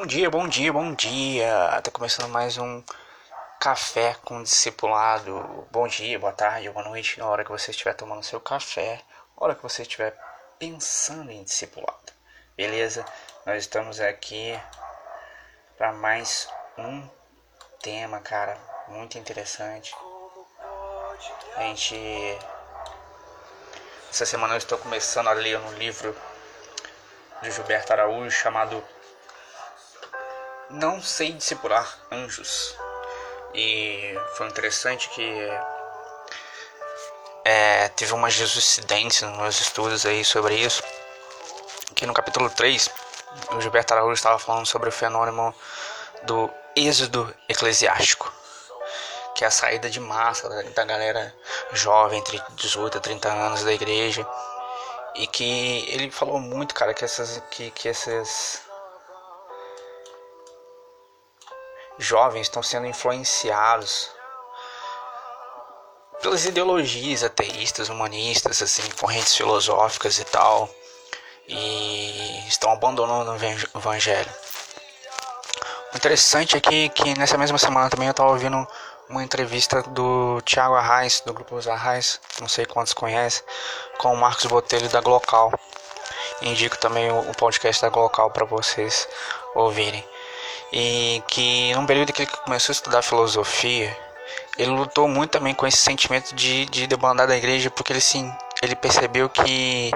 Bom dia, bom dia, bom dia. Tá começando mais um café com discipulado. Bom dia, boa tarde, boa noite, na hora que você estiver tomando seu café, na hora que você estiver pensando em discipulado. Beleza? Nós estamos aqui para mais um tema, cara, muito interessante. A gente essa semana eu estou começando a ler um livro de Gilberto Araújo chamado Não Sei Discipular Anjos. E foi interessante que é, teve uma jesuicidência nos meus estudos aí sobre isso. Que no capítulo 3, o Gilberto Araújo estava falando sobre o fenômeno do êxodo eclesiástico, que é a saída de massa da galera jovem, entre 18 a 30 anos da igreja. E que ele falou muito, cara, que essas que, que esses jovens estão sendo influenciados pelas ideologias ateístas, humanistas, assim, correntes filosóficas e tal, e estão abandonando o evangelho. O interessante é que, que nessa mesma semana também eu estava ouvindo uma entrevista do Thiago Arraes, do grupo Os Arraes, não sei quantos conhecem, com o Marcos Botelho da Glocal. Indico também o podcast da Glocal para vocês ouvirem e que num período que ele começou a estudar filosofia, ele lutou muito também com esse sentimento de, de debandar da igreja, porque ele sim, ele percebeu que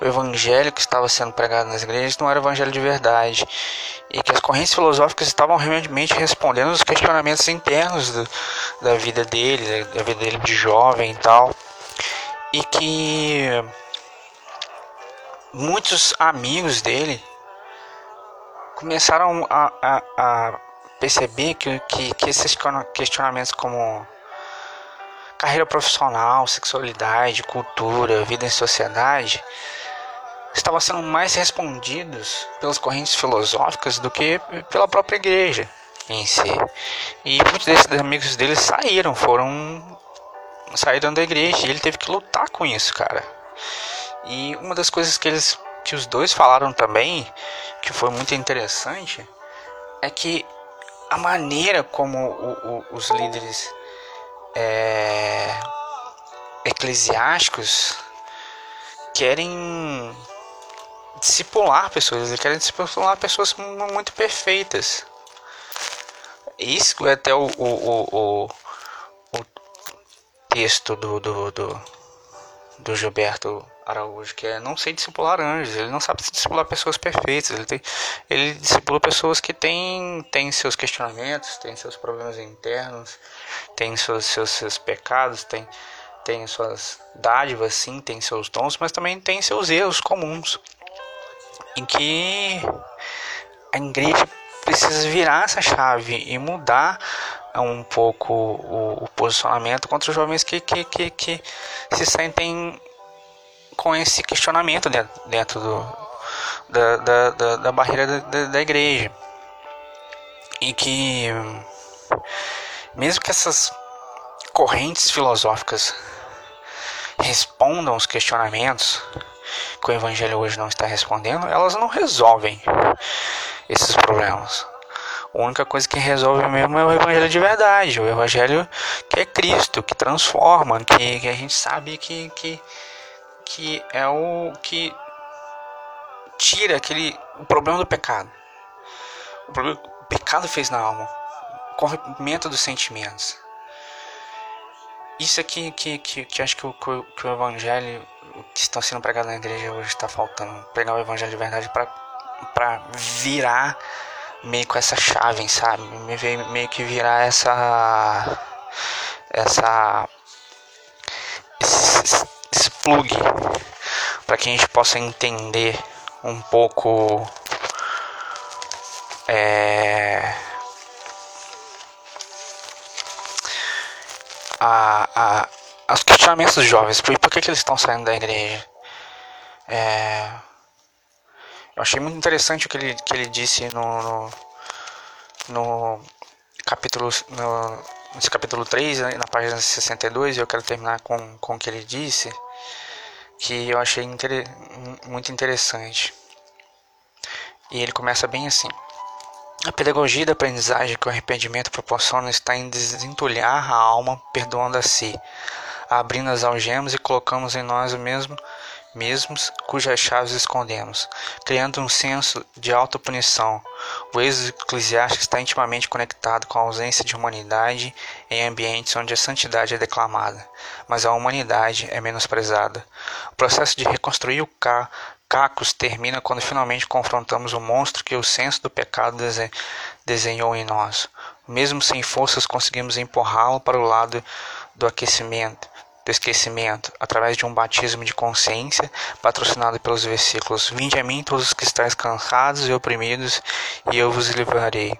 o evangelho que estava sendo pregado nas igrejas não era o evangelho de verdade e que as correntes filosóficas estavam realmente respondendo os questionamentos internos do, da vida dele, da vida dele de jovem e tal, e que muitos amigos dele começaram a, a, a perceber que, que, que esses questionamentos como carreira profissional, sexualidade, cultura, vida em sociedade estavam sendo mais respondidos pelas correntes filosóficas do que pela própria igreja em si. E muitos desses amigos dele saíram, foram saíram da igreja e ele teve que lutar com isso, cara. E uma das coisas que eles que os dois falaram também, que foi muito interessante, é que a maneira como o, o, os líderes é, eclesiásticos querem discipular pessoas, eles querem discipular pessoas muito perfeitas. Isso é até o, o, o, o texto do, do, do, do Gilberto Araújo, que é não sei discipular anjos, ele não sabe discipular pessoas perfeitas, ele, tem, ele discipula pessoas que têm, têm seus questionamentos, têm seus problemas internos, têm seus, seus, seus pecados, têm, têm suas dádivas, sim, têm seus dons, mas também têm seus erros comuns, em que a igreja precisa virar essa chave e mudar um pouco o, o posicionamento contra os jovens que, que, que, que se sentem com esse questionamento dentro, dentro do, da, da, da, da barreira da, da igreja. E que, mesmo que essas correntes filosóficas respondam os questionamentos que o Evangelho hoje não está respondendo, elas não resolvem esses problemas. A única coisa que resolve mesmo é o Evangelho de verdade, o Evangelho que é Cristo, que transforma, que, que a gente sabe que, que, que é o que tira aquele o problema do pecado. O problema o pecado fez na alma, o corrompimento dos sentimentos. Isso aqui que, que, que acho que o, que o evangelho que está sendo pregado na igreja hoje está faltando. Pegar o evangelho de verdade para virar meio com essa chave, sabe? Meio que virar essa. Essa. Esse plug para que a gente possa entender um pouco é, a, a, os questionamentos dos jovens, por, por que, que eles estão saindo da igreja? É, eu achei muito interessante o que ele, que ele disse no, no, no capítulo no, nesse capítulo 3, né, na página 62, eu quero terminar com, com o que ele disse, que eu achei inter, muito interessante. E ele começa bem assim: A pedagogia da aprendizagem que o arrependimento proporciona está em desentulhar a alma, perdoando a si, abrindo as algemas e colocamos em nós mesmo mesmos cujas chaves escondemos, criando um senso de autopunição. O êxodo eclesiástico está intimamente conectado com a ausência de humanidade em ambientes onde a santidade é declamada, mas a humanidade é menosprezada. O processo de reconstruir o cacos termina quando finalmente confrontamos o monstro que o senso do pecado desenhou em nós. Mesmo sem forças, conseguimos empurrá-lo para o lado do aquecimento do esquecimento, através de um batismo de consciência patrocinado pelos versículos: Vinde a mim todos os que estáis cansados e oprimidos, e eu vos livrarei.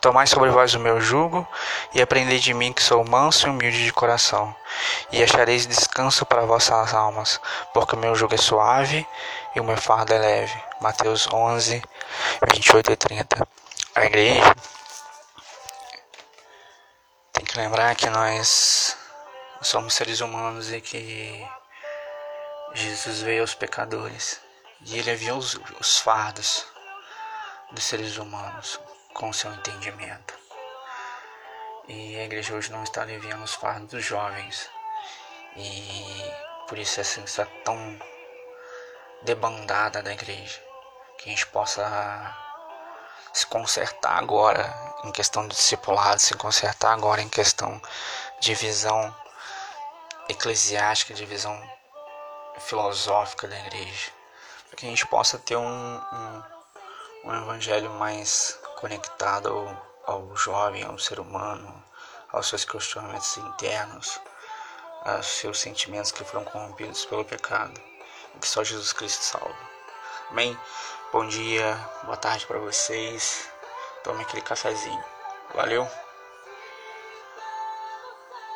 Tomai sobre vós o meu jugo e aprendei de mim que sou manso e humilde de coração, e achareis descanso para vossas almas, porque o meu jugo é suave e o meu fardo é leve. Mateus 11, 28 e 30. A igreja tem que lembrar que nós somos seres humanos e que Jesus veio aos pecadores e ele viu os, os fardos dos seres humanos com seu entendimento. E a igreja hoje não está aliviando os fardos dos jovens. E por isso essa está tão debandada da igreja. Que a gente possa se consertar agora em questão de discipulado, se consertar agora em questão de visão eclesiástica, de visão filosófica da igreja, para que a gente possa ter um, um, um evangelho mais conectado ao, ao jovem, ao ser humano, aos seus questionamentos internos, aos seus sentimentos que foram corrompidos pelo pecado, e que só Jesus Cristo salva. Amém? Bom dia, boa tarde para vocês. Tome aquele cafezinho. Valeu!